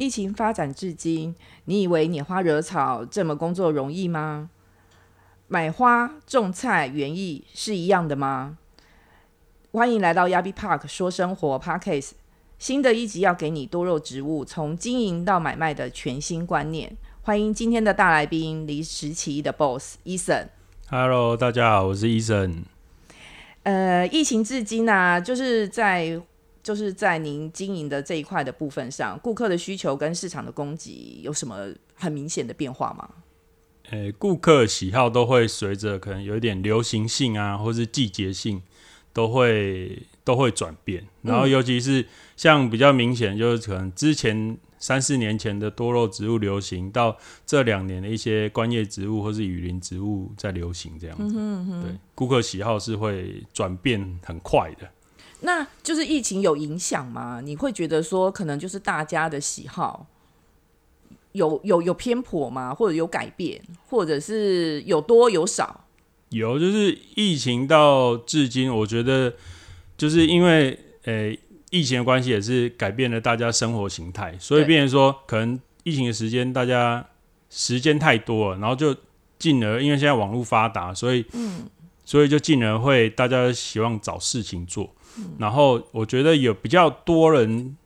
疫情发展至今，你以为拈花惹草这么工作容易吗？买花、种菜、园艺是一样的吗？欢迎来到 Yabi Park 说生活 Parkcase，新的一集要给你多肉植物从经营到买卖的全新观念。欢迎今天的大来宾，离时奇的 Boss Eason。Hello，大家好，我是 Eason。呃，疫情至今呢、就是在就是在您经营的这一块的部分上，顾客的需求跟市场的供给有什么很明显的变化吗？诶、顾客喜好都会随着可能有一点流行性啊，或是季节性，都会都会转变。然后尤其是像比较明显，就是可能之前三四年前的多肉植物流行，到这两年的一些观叶植物或是雨林植物在流行，这样子。对，顾客喜好是会转变很快的。那就是疫情有影响吗？你会觉得说，可能就是大家的喜好有有有偏颇吗？或者有改变，或者是有多有少？有，就是疫情到至今，我觉得就是因为呃疫情的关系，也是改变了大家生活形态，所以变成说，可能疫情的时间大家时间太多了，然后就进而因为现在网络发达，所以嗯所以就进而会大家希望找事情做，然后我觉得有比较多人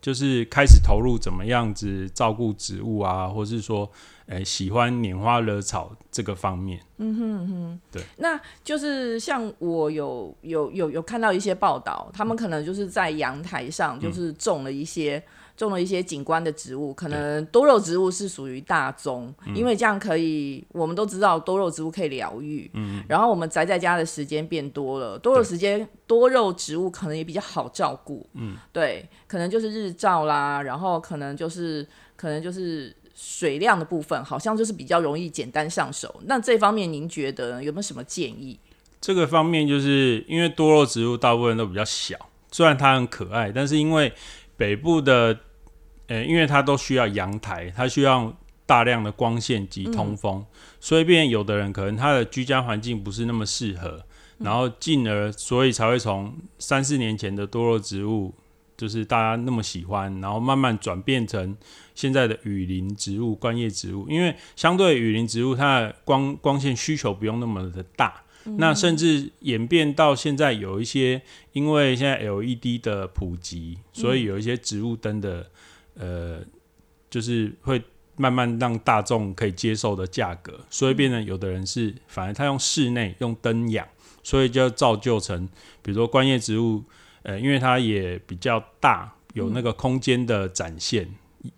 就是开始投入怎么样子照顾植物啊，或是说。诶、喜欢拈花惹草这个方面，嗯哼哼，对。那就是像我有有有有看到一些报道，他们可能就是在阳台上就是种了一些、种了一些景观的植物，可能多肉植物是属于大宗，因为这样可以，我们都知道多肉植物可以疗愈，嗯，然后我们宅在家的时间变多了，多肉时间多肉植物可能也比较好照顾，嗯，对，可能就是日照啦，然后可能就是可能就是。水量的部分好像就是比较容易简单上手，那这方面您觉得有没有什么建议？这个方面，就是因为多肉植物大部分都比较小，虽然它很可爱，但是因为北部的，呃，因为它都需要阳台，它需要大量的光线及通风，所以变有的人可能他的居家环境不是那么适合，然后进而所以才会从三四年前的多肉植物，就是大家那么喜欢，然后慢慢转变成现在的雨林植物、观叶植物，因为相对雨林植物，它的光光线需求不用那么的大。那甚至演变到现在，有一些因为现在 LED 的普及，所以有一些植物灯的，呃，就是会慢慢让大众可以接受的价格，所以变成有的人是反而他用室内用灯养，所以就造就成，比如说观叶植物，呃，因为它也比较大，有那个空间的展现，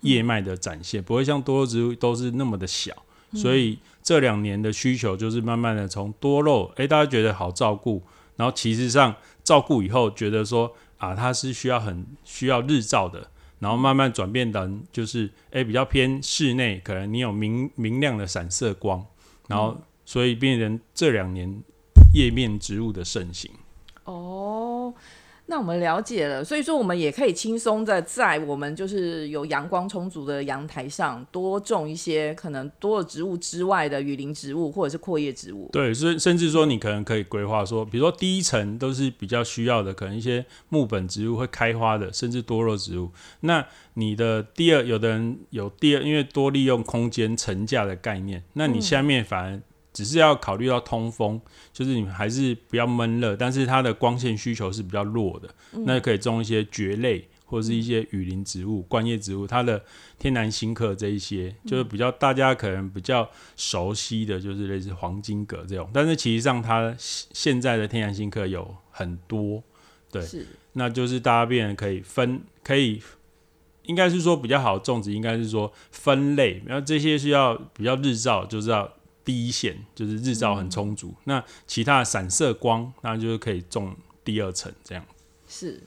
叶脉的展现，不会像多肉植物都是那么的小，所以这两年的需求就是慢慢的从多肉，诶，大家觉得好照顾，然后其实上照顾以后觉得说啊，它是需要很需要日照的，然后慢慢转变成就是诶比较偏室内，可能你有明明亮的散射光，然后所以变成这两年叶面植物的盛行。哦，那我们了解了，所以说我们也可以轻松的在我们就是有阳光充足的阳台上多种一些可能多的植物之外的雨林植物或者是阔叶植物。对，甚甚至说你可能可以规划说，比如说第一层都是比较需要的，可能一些木本植物会开花的，甚至多肉植物。那你的第二，有的人有第二，因为多利用空间层架的概念，那你下面反而只是要考虑到通风，就是你还是不要闷热，但是它的光线需求是比较弱的，那可以种一些蕨类。或者是一些雨林植物、观叶植物，它的天然新客这一些，就是比较大家可能比较熟悉的，就是类似黄金葛这种。但是其实上，它现在的天然新客有很多，对那就是大家变得可以分，可以应该是说比较好的种植，应该是说分类。然后这些需要比较日照，就是要第一线，就是日照很充足。那其他的散射光，那就是可以种第二层这样。是。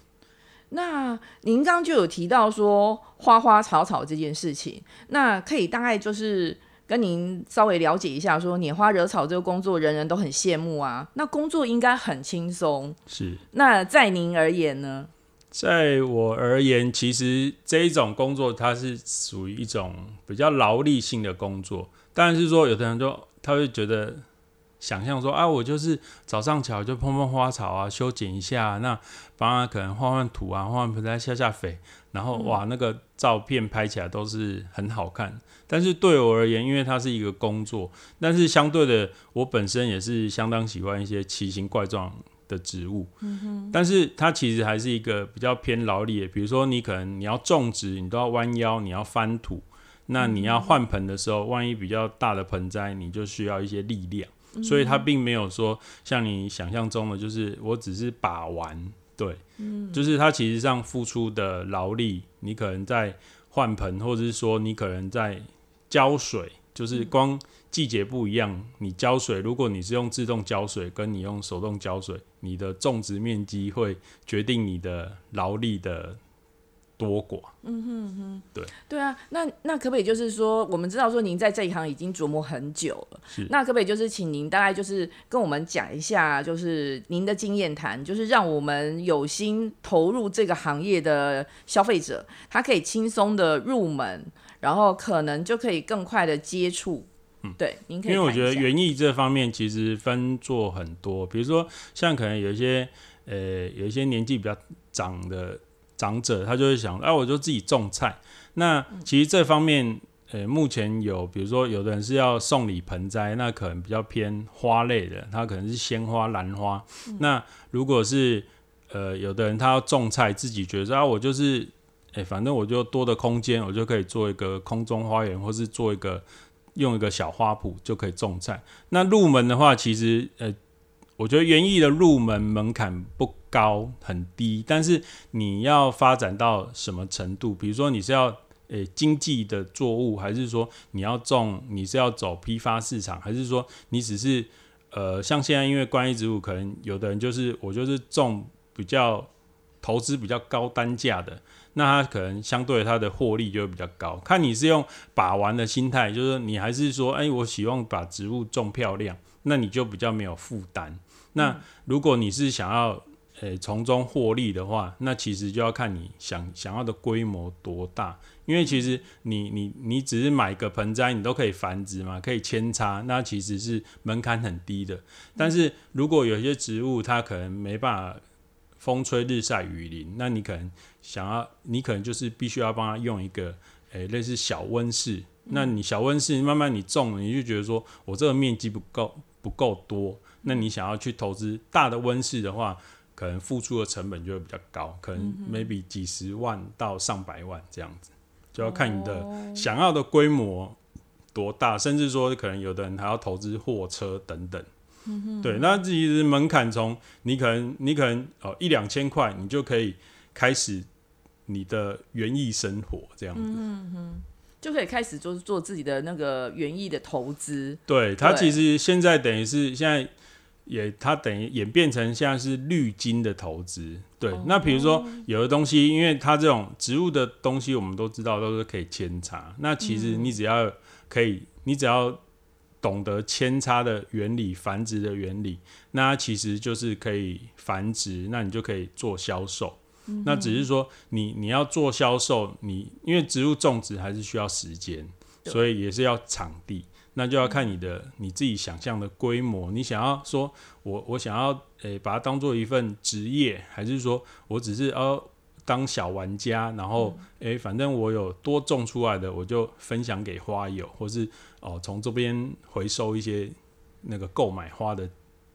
那您刚刚就有提到说花花草草这件事情，那可以大概就是跟您稍微了解一下，说拈花惹草这个工作人人都很羡慕啊，那工作应该很轻松。是那在您而言呢？在我而言，其实这一种工作它是属于一种比较劳力性的工作，但是说有的人就他会觉得想象说啊，我就是早上起来就碰碰花草啊，修剪一下，那帮他可能换换土啊，换换盆栽下下肥，然后哇，那个照片拍起来都是很好看。但是对我而言，因为它是一个工作，但是相对的，我本身也是相当喜欢一些奇形怪状的植物。嗯哼。但是它其实还是一个比较偏劳力的，比如说你可能你要种植，你都要弯腰，你要翻土。那你要换盆的时候，万一比较大的盆栽，你就需要一些力量。所以它并没有说像你想象中的，就是我只是把玩。对，嗯，就是它其实上付出的劳力，你可能在换盆，或者是说你可能在。浇水就是光季节不一样，你浇水，如果你是用自动浇水，跟你用手动浇水，你的种植面积会决定你的劳力的多寡。嗯哼哼，对对啊，那那可不可以就是说，我们知道说您在这一行已经琢磨很久了，那可不可以就是请您大概就是跟我们讲一下，就是您的经验谈，就是让我们有心投入这个行业的消费者，他可以轻松的入门。然后可能就可以更快的接触，嗯，对，您可以。因为我觉得园艺这方面其实分做很多，比如说像可能有一些呃有一些年纪比较长的长者，他就会想，哎，我就自己种菜。那其实这方面呃目前有，比如说有的人是要送礼盆栽，那可能比较偏花类的，他可能是鲜花、兰花。那如果是呃有的人他要种菜，自己觉得啊，我就是。哎，反正我就多的空间，我就可以做一个空中花园，或是做一个用一个小花圃就可以种菜。那入门的话，其实呃，我觉得园艺的入门门槛不高，很低。但是你要发展到什么程度？比如说你是要诶经济的作物，还是说你要种，你是要走批发市场，还是说你只是呃，像现在因为观叶植物，可能有的人就是我就是种比较投资比较高单价的。那它可能相对它的获利就会比较高。看你是用把玩的心态，就是你还是说，哎，我希望把植物种漂亮，那你就比较没有负担。那如果你是想要，诶从中获利的话，那其实就要看你想想要的规模多大。因为其实你你你只是买个盆栽，你都可以繁殖嘛，可以扦插，那其实是门槛很低的。但是如果有些植物它可能没办法。风吹日晒雨淋，那你可能想要，你可能就是必须要帮他用一个，诶，类似小温室。那你小温室慢慢你种，你就觉得说我这个面积不够不够多，那你想要去投资大的温室的话，可能付出的成本就会比较高，可能 maybe 几十万到上百万这样子，就要看你的想要的规模多大，甚至说可能有的人还要投资货车等等。对，那其实门槛从你可能你可能哦一两千块，你就可以开始你的园艺生活这样子，就可以开始做做自己的那个园艺的投资。对，它其实现在等于是现在也它等于演变成现在是绿金的投资。对，那比如说有的东西，因为它这种植物的东西，我们都知道都是可以扦插。那其实你只要可以，你只要。懂得扦插的原理、繁殖的原理，那其实就是可以繁殖，那你就可以做销售。那只是说，你你要做销售，你因为植物种植还是需要时间，所以也是要场地。那就要看你的你自己想象的规模。你想要说，我我想要诶把它当做一份职业，还是说我只是呃当小玩家，然后诶反正我有多种出来的，我就分享给花友，或是。哦，从这边回收一些那个购买花的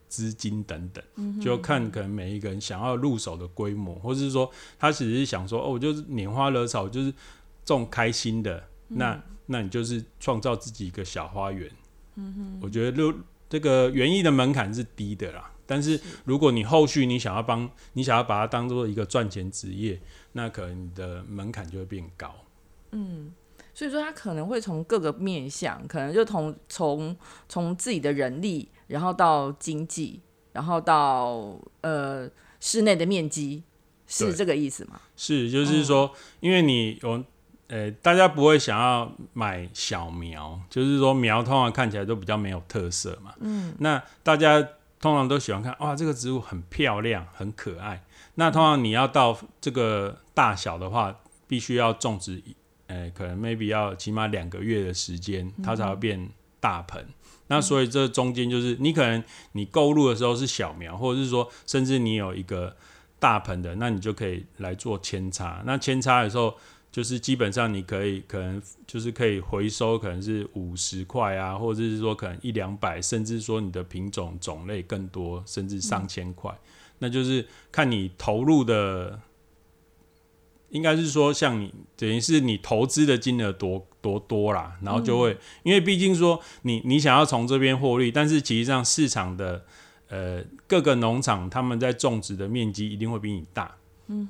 资金等等，就看可能每一个人想要入手的规模，或者是说他只是想说，哦，我就是拈花惹草，就是种开心的，那那你就是创造自己一个小花园。嗯哼，我觉得六这个园艺的门槛是低的啦，但是如果你后续你想要帮你想要把它当做一个赚钱职业，那可能你的门槛就会变高。嗯。所以说，他可能会从各个面向，可能就从从从自己的人力，然后到经济，然后到呃室内的面积，是这个意思吗？是，就是说，因为你有呃，大家不会想要买小苗，就是说苗通常看起来都比较没有特色嘛。嗯。那大家通常都喜欢看，哇，这个植物很漂亮，很可爱。那通常你要到这个大小的话，必须要种植。呃，可能 maybe 要起码两个月的时间，它才会变大盆。那所以这中间就是你可能你购入的时候是小苗，或者是说甚至你有一个大盆的，那你就可以来做扦插。那扦插的时候，就是基本上你可以可能就是可以回收，可能是五十块啊，或者是说可能一两百，甚至说你的品种种类更多，甚至上千块。那就是看你投入的。应该是说，像你等于是你投资的金额多多多啦，然后就会，因为毕竟说你你想要从这边获利，但是其实上市场的呃各个农场他们在种植的面积一定会比你大，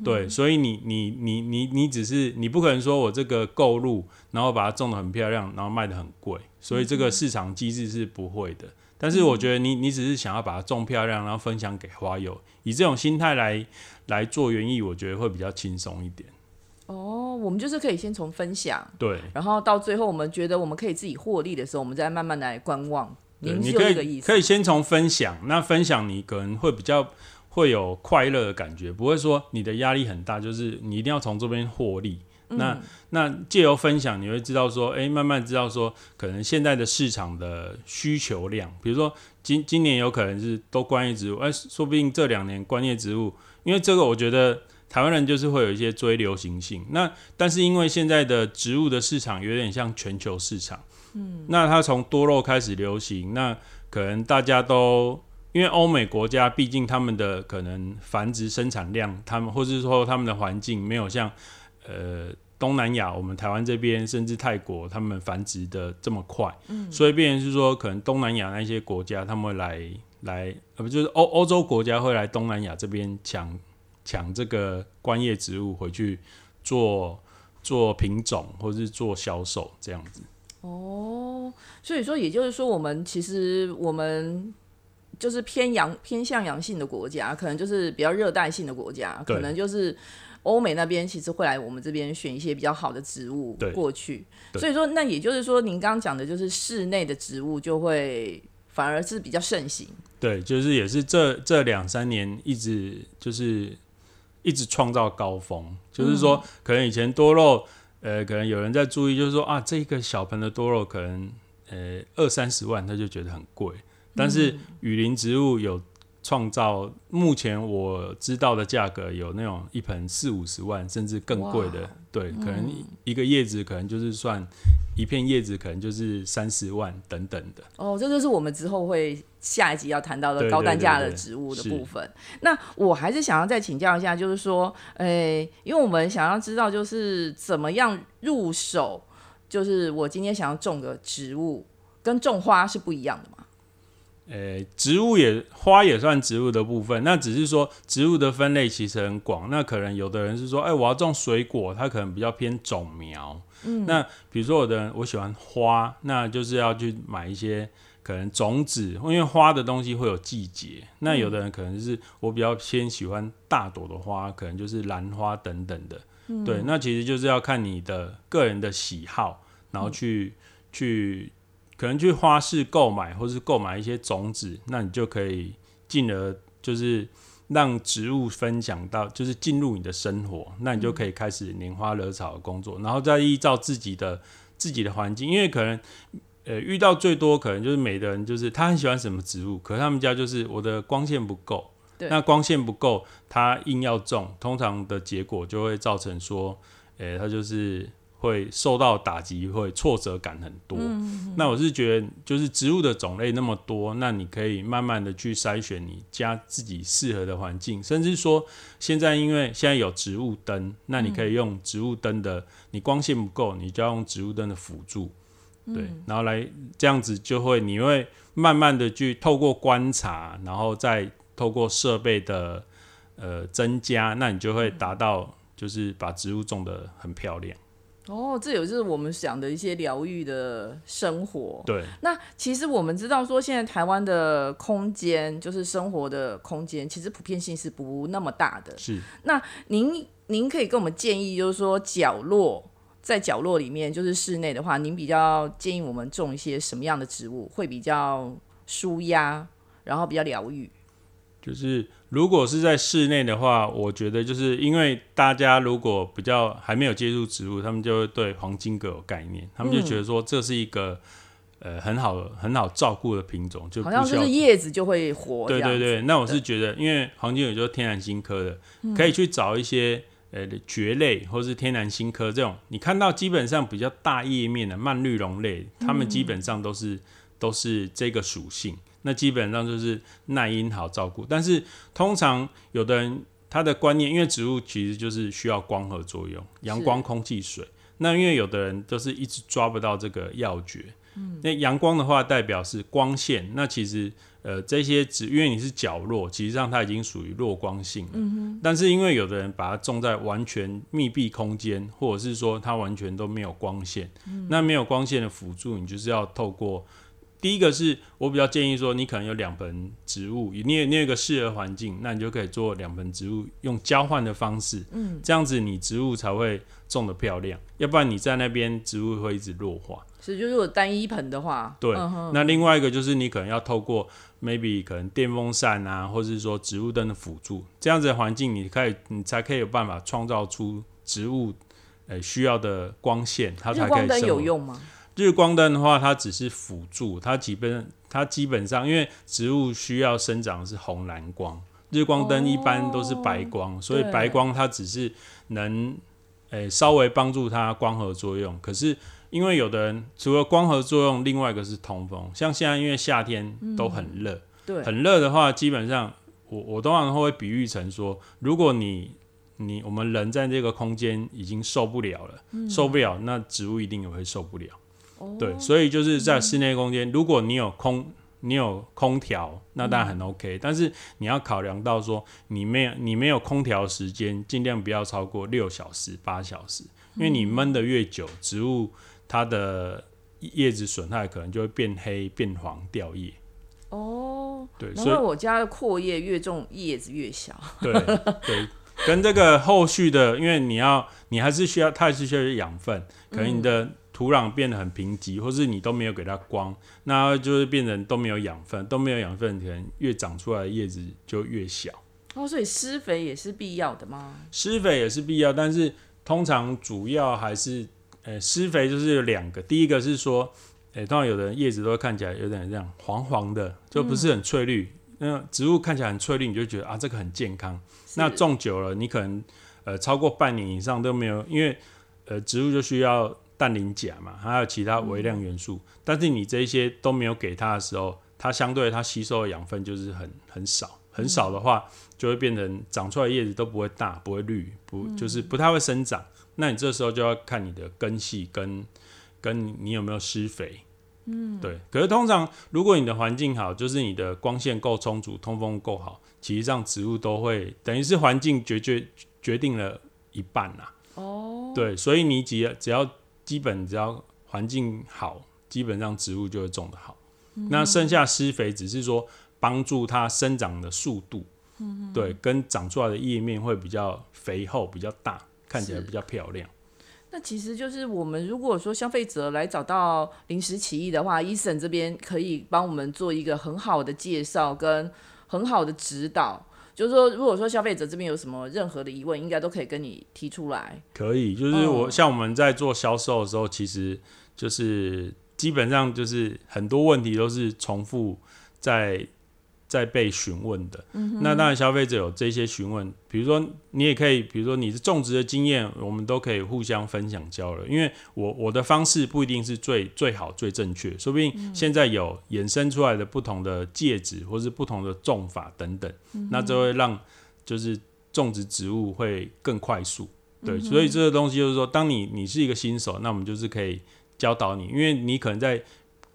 对，所以你你你你你只是你不可能说我这个购入，然后把它种的很漂亮，然后卖的很贵，所以这个市场机制是不会的。但是我觉得你你只是想要把它种漂亮，然后分享给花友，以这种心态来。来做园艺，我觉得会比较轻松一点。哦，我们就是可以先从分享，对，然后到最后我们觉得我们可以自己获利的时候，我们再慢慢来观望。你可以可以先从分享，那分享你可能会比较会有快乐的感觉，不会说你的压力很大，就是你一定要从这边获利。那那借由分享，你会知道说，哎，慢慢知道说，可能现在的市场的需求量，比如说今今年有可能是都观叶植物，哎，说不定这两年观叶植物。因为这个，我觉得台湾人就是会有一些追流行性。那但是因为现在的植物的市场有点像全球市场，嗯，那它从多肉开始流行，那可能大家都因为欧美国家，毕竟他们的可能繁殖生产量，他们或是说他们的环境没有像呃东南亚，我们台湾这边甚至泰国他们繁殖的这么快，嗯，所以变成是说，可能东南亚那些国家他们会来。来，呃，不就是欧欧洲国家会来东南亚这边抢抢这个观叶植物回去做做品种，或者是做销售这样子。哦，所以说，也就是说，我们其实我们就是偏阳偏向阳性的国家，可能就是比较热带性的国家，可能就是欧美那边其实会来我们这边选一些比较好的植物过去。所以说，那也就是说，您刚刚讲的就是室内的植物就会。反而是比较盛行，对，就是也是这这两三年一直就是一直创造高峰，就是说可能以前多肉，呃，可能有人在注意，就是说啊，这个小盆的多肉可能呃二三十万他就觉得很贵，但是雨林植物有创造，目前我知道的价格有那种一盆四五十万甚至更贵的，对，可能一个叶子可能就是算。一片叶子可能就是三十万等等的哦，这就是我们之后会下一集要谈到的高单价的植物的部分。那我还是想要再请教一下，就是说，诶，因为我们想要知道，就是怎么样入手，就是我今天想要种个植物，跟种花是不一样的嘛？诶，植物也花也算植物的部分，那只是说植物的分类其实很广。那可能有的人是说，哎，我要种水果，它可能比较偏种苗。嗯那比如说，有的人我喜欢花，那就是要去买一些可能种子，因为花的东西会有季节。那有的人可能是我比较偏喜欢大朵的花，可能就是兰花等等的。对，那其实就是要看你的个人的喜好，然后去去可能去花市购买，或是购买一些种子，那你就可以进而就是。让植物分享到，就是进入你的生活，那你就可以开始拈花惹草的工作，然后再依照自己的自己的环境，因为可能呃遇到最多可能就是每个人就是他很喜欢什么植物，可是他们家就是我的光线不够，那光线不够，他硬要种，通常的结果就会造成说，诶，他就是。会受到打击，会挫折感很多。那我是觉得，就是植物的种类那么多，那你可以慢慢的去筛选你家自己适合的环境，甚至说现在因为现在有植物灯，那你可以用植物灯的，你光线不够，你就要用植物灯的辅助，对，然后来这样子就会你会慢慢的去透过观察，然后再透过设备的呃增加，那你就会达到就是把植物种的很漂亮。哦，这有就是我们想的一些疗愈的生活。对，那其实我们知道说，现在台湾的空间，就是生活的空间，其实普遍性是不那么大的。是。那您您可以跟我们建议，就是说角落在角落里面，就是室内的话，您比较建议我们种一些什么样的植物会比较舒压，然后比较疗愈？就是如果是在室内的话，我觉得就是因为大家如果比较还没有接触植物，他们就会对黄金葛有概念，他们就觉得说这是一个呃很好很好照顾的品种，就好像就是叶子就会活。对对对，那我是觉得，因为黄金葛就是天然新科的，可以去找一些呃蕨类或是天然新科这种，你看到基本上比较大叶面的蔓绿绒类，它们基本上都是都是这个属性。那基本上就是耐阴好照顾，但是通常有的人他的观念，因为植物其实就是需要光合作用，阳光、空气、水。那因为有的人都是一直抓不到这个要诀。嗯，那阳光的话代表是光线，那其实呃这些植，因为你是角落，其实上它已经属于弱光性了。嗯但是因为有的人把它种在完全密闭空间，或者是说它完全都没有光线，那没有光线的辅助，你就是要透过。第一个是我比较建议说，你可能有两盆植物，你有你有一个适合环境，那你就可以做两盆植物用交换的方式，嗯，这样子你植物才会种的漂亮，要不然你在那边植物会一直弱化。是，就是如果单一盆的话，对。那另外一个就是你可能要透过 maybe 可能电风扇啊，或者是说植物灯的辅助，这样子的环境，你可以你才可以有办法创造出植物呃需要的光线，它才可以。灯有用吗？日光灯的话，它只是辅助，它基本它基本上，因为植物需要生长是红蓝光，日光灯一般都是白光，所以白光它只是能诶稍微帮助它光合作用。可是因为有的人除了光合作用，另外一个是通风，像现在因为夏天都很热，对，很热的话，基本上我我通常会比喻成说，如果你你我们人在这个空间已经受不了了，受不了，那植物一定也会受不了。对，所以就是在室内空间，如果你有空，你有空调，那当然很 OK。但是你要考量到说，你没有你没有空调时间，尽量不要超过六小时、八小时，因为你闷的越久，植物它的叶子损害可能就会变黑、变黄、掉叶。哦，对，所以我家的阔叶越重，叶子越小。对对，跟这个后续的，因为你要，你还是需要，它还是需要养分，可能你的。土壤变得很贫瘠，或是你都没有给它光，那就是变成都没有养分，都没有养分，可能越长出来的叶子就越小。哦，所以施肥也是必要的吗？施肥也是必要，但是通常主要还是，呃，施肥就是有两个，第一个是说，诶，通常有的叶子都会看起来有点这样黄黄的，就不是很翠绿。那植物看起来很翠绿，你就觉得啊，这个很健康。那种久了，你可能呃超过半年以上都没有，因为呃植物就需要。氮磷钾嘛，还有其他微量元素，但是你这些都没有给它的时候，它相对它吸收的养分就是很很少，很少的话就会变成长出来叶子都不会大，不会绿，不就是不太会生长。那你这时候就要看你的根系跟跟你有没有施肥，嗯，对。可是通常如果你的环境好，就是你的光线够充足，通风够好，其实上植物都会等于是环境决决决定了一半啦。哦，对，所以你只要只要。基本只要环境好，基本上植物就会种得好。那剩下施肥只是说帮助它生长的速度，对，跟长出来的叶面会比较肥厚、比较大，看起来比较漂亮。那其实就是我们如果说消费者来找到临时起意的话，医生这边可以帮我们做一个很好的介绍跟很好的指导。就是说，如果说消费者这边有什么任何的疑问，应该都可以跟你提出来。可以，就是我像我们在做销售的时候，其实就是基本上就是很多问题都是重复在。在被询问的，那当然消费者有这些询问，比如说你也可以，比如说你是种植的经验，我们都可以互相分享交流。因为我我的方式不一定是最最好最正确，说不定现在有衍生出来的不同的介质或是不同的种法等等，那就会让就是种植植物会更快速。对，所以这个东西就是说，当你你是一个新手，那我们就是可以教导你，因为你可能在。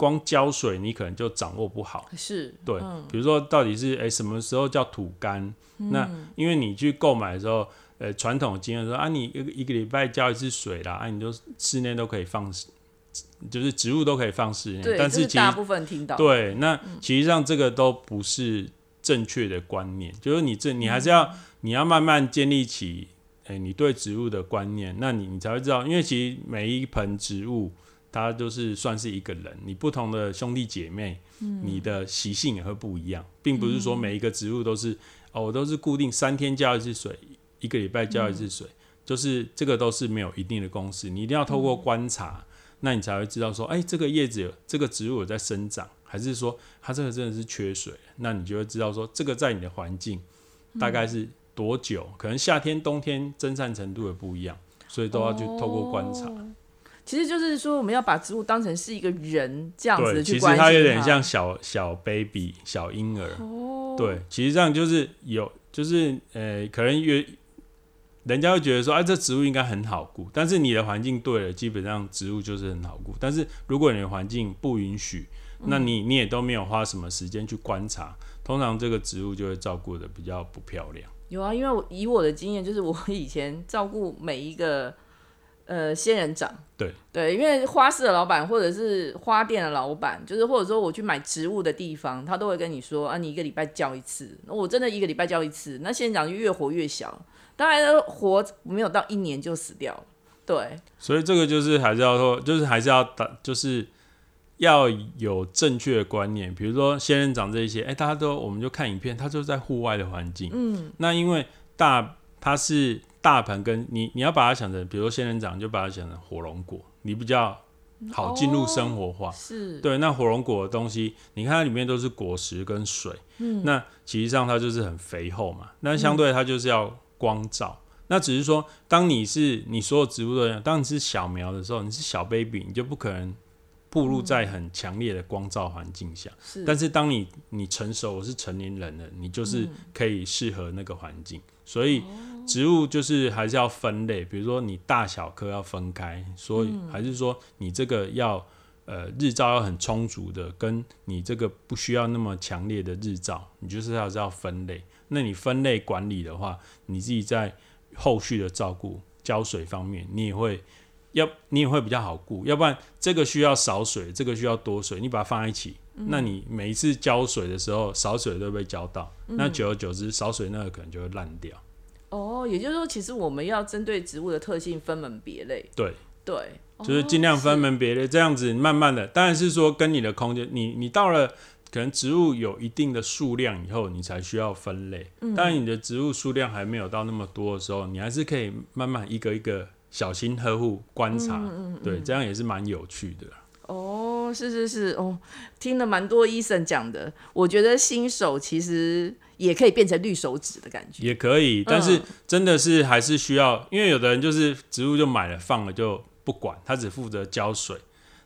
光浇水你可能就掌握不好，是对，比如说到底是哎什么时候叫土干？那因为你去购买的时候，呃，传统经验说啊，你一个一个礼拜浇一次水啦，啊，你就室内都可以放，就是植物都可以放室内，但是大部分听到对，那其实上这个都不是正确的观念，就是你这你还是要你要慢慢建立起哎你对植物的观念，那你你才会知道，因为其实每一盆植物。它就是算是一个人，你不同的兄弟姐妹，你的习性也会不一样，并不是说每一个植物都是哦，我都是固定三天浇一次水，一个礼拜浇一次水，就是这个都是没有一定的公式，你一定要透过观察，那你才会知道说，哎，这个叶子这个植物有在生长，还是说它这个真的是缺水？那你就会知道说，这个在你的环境大概是多久？可能夏天、冬天增散程度也不一样，所以都要去透过观察。其实就是说，我们要把植物当成是一个人这样子去关心它。有点像小小 baby、小婴儿。哦。对，其实这样就是有，就是呃，可能越人家会觉得说，哎，这植物应该很好顾。但是你的环境对了，基本上植物就是很好顾。但是如果你的环境不允许，那你你也都没有花什么时间去观察，通常这个植物就会照顾的比较不漂亮。有啊，因为我以我的经验，就是我以前照顾每一个。呃，仙人掌，对对，因为花市的老板或者是花店的老板，就是或者说我去买植物的地方，他都会跟你说啊，你一个礼拜浇一次。我真的一个礼拜浇一次，那仙人掌就越活越小，当然活没有到一年就死掉了。对，所以这个就是还是要说，就是还是要打，就是要有正确的观念。比如说仙人掌这一些，哎，大家都我们就看影片，它就在户外的环境，嗯，那因为大它是。大盆跟你，你要把它想成，比如说仙人掌，就把它想成火龙果，你比较好进入生活化。是，对。那火龙果的东西，你看它里面都是果实跟水，嗯，那其实上它就是很肥厚嘛。那相对它就是要光照。那只是说，当你是你所有植物的，当你是小苗的时候，你是小 baby，你就不可能暴露在很强烈的光照环境下。是。但是当你你成熟，我是成年人了，你就是可以适合那个环境。所以。植物就是还是要分类，比如说你大小棵要分开，所以还是说你这个要呃日照要很充足的，跟你这个不需要那么强烈的日照，你就是要是要分类。那你分类管理的话，你自己在后续的照顾浇水方面，你也会要你也会比较好顾。要不然这个需要少水，这个需要多水，你把它放在一起，那你每一次浇水的时候少水都被浇到，那久而久之少水那个可能就会烂掉。哦，也就是说，其实我们要针对植物的特性分门别类。对对，就是尽量分门别类，这样子慢慢的，当然是说跟你的空间，你你到了可能植物有一定的数量以后，你才需要分类。嗯。当然，你的植物数量还没有到那么多的时候，你还是可以慢慢一个一个小心呵护观察。嗯嗯。对，这样也是蛮有趣的。哦，是是是，哦，听了蛮多医生讲的，我觉得新手其实。也可以变成绿手指的感觉，也可以，但是真的是还是需要，因为有的人就是植物就买了放了就不管，他只负责浇水。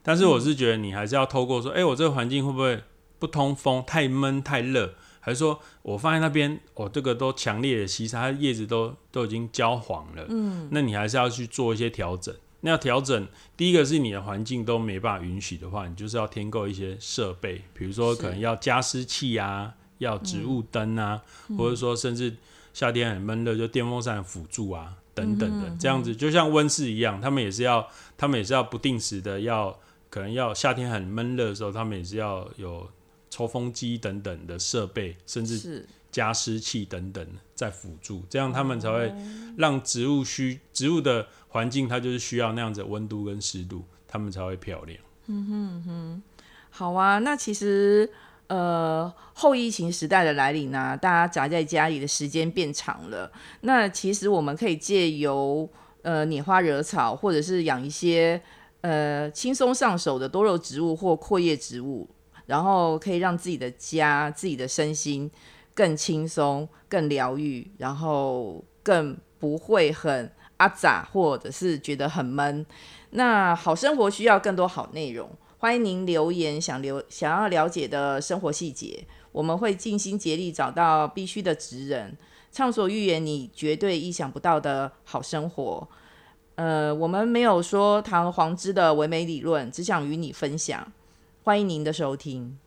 但是我是觉得你还是要透过说，哎，我这个环境会不会不通风、太闷、太热，还是说我放在那边，我这个都强烈的吸沙，它叶子都都已经焦黄了。嗯，那你还是要去做一些调整。那要调整，第一个是你的环境都没办法允许的话，你就是要添购一些设备，比如说可能要加湿器啊。要植物灯啊，或者说甚至夏天很闷热，就电风扇辅助啊，等等的，这样子就像温室一样，他们也是要，他们也是要不定时的要，可能要夏天很闷热的时候，他们也是要有抽风机等等的设备，甚至加湿器等等在辅助，这样他们才会让植物需植物的环境，它就是需要那样子温度跟湿度，它们才会漂亮。嗯哼哼，好啊，那其实。呃，后疫情时代的来临呢，大家宅在家里的时间变长了。那其实我们可以借由呃拈花惹草，或者是养一些呃轻松上手的多肉植物或阔叶植物，然后可以让自己的家、自己的身心更轻松、更疗愈，然后更不会很阿杂，或者是觉得很闷。那好生活需要更多好内容。欢迎您留言，想留想要了解的生活细节，我们会尽心竭力找到必须的职人，畅所欲言你绝对意想不到的好生活。呃，我们没有说堂皇之的唯美理论，只想与你分享。欢迎您的收听。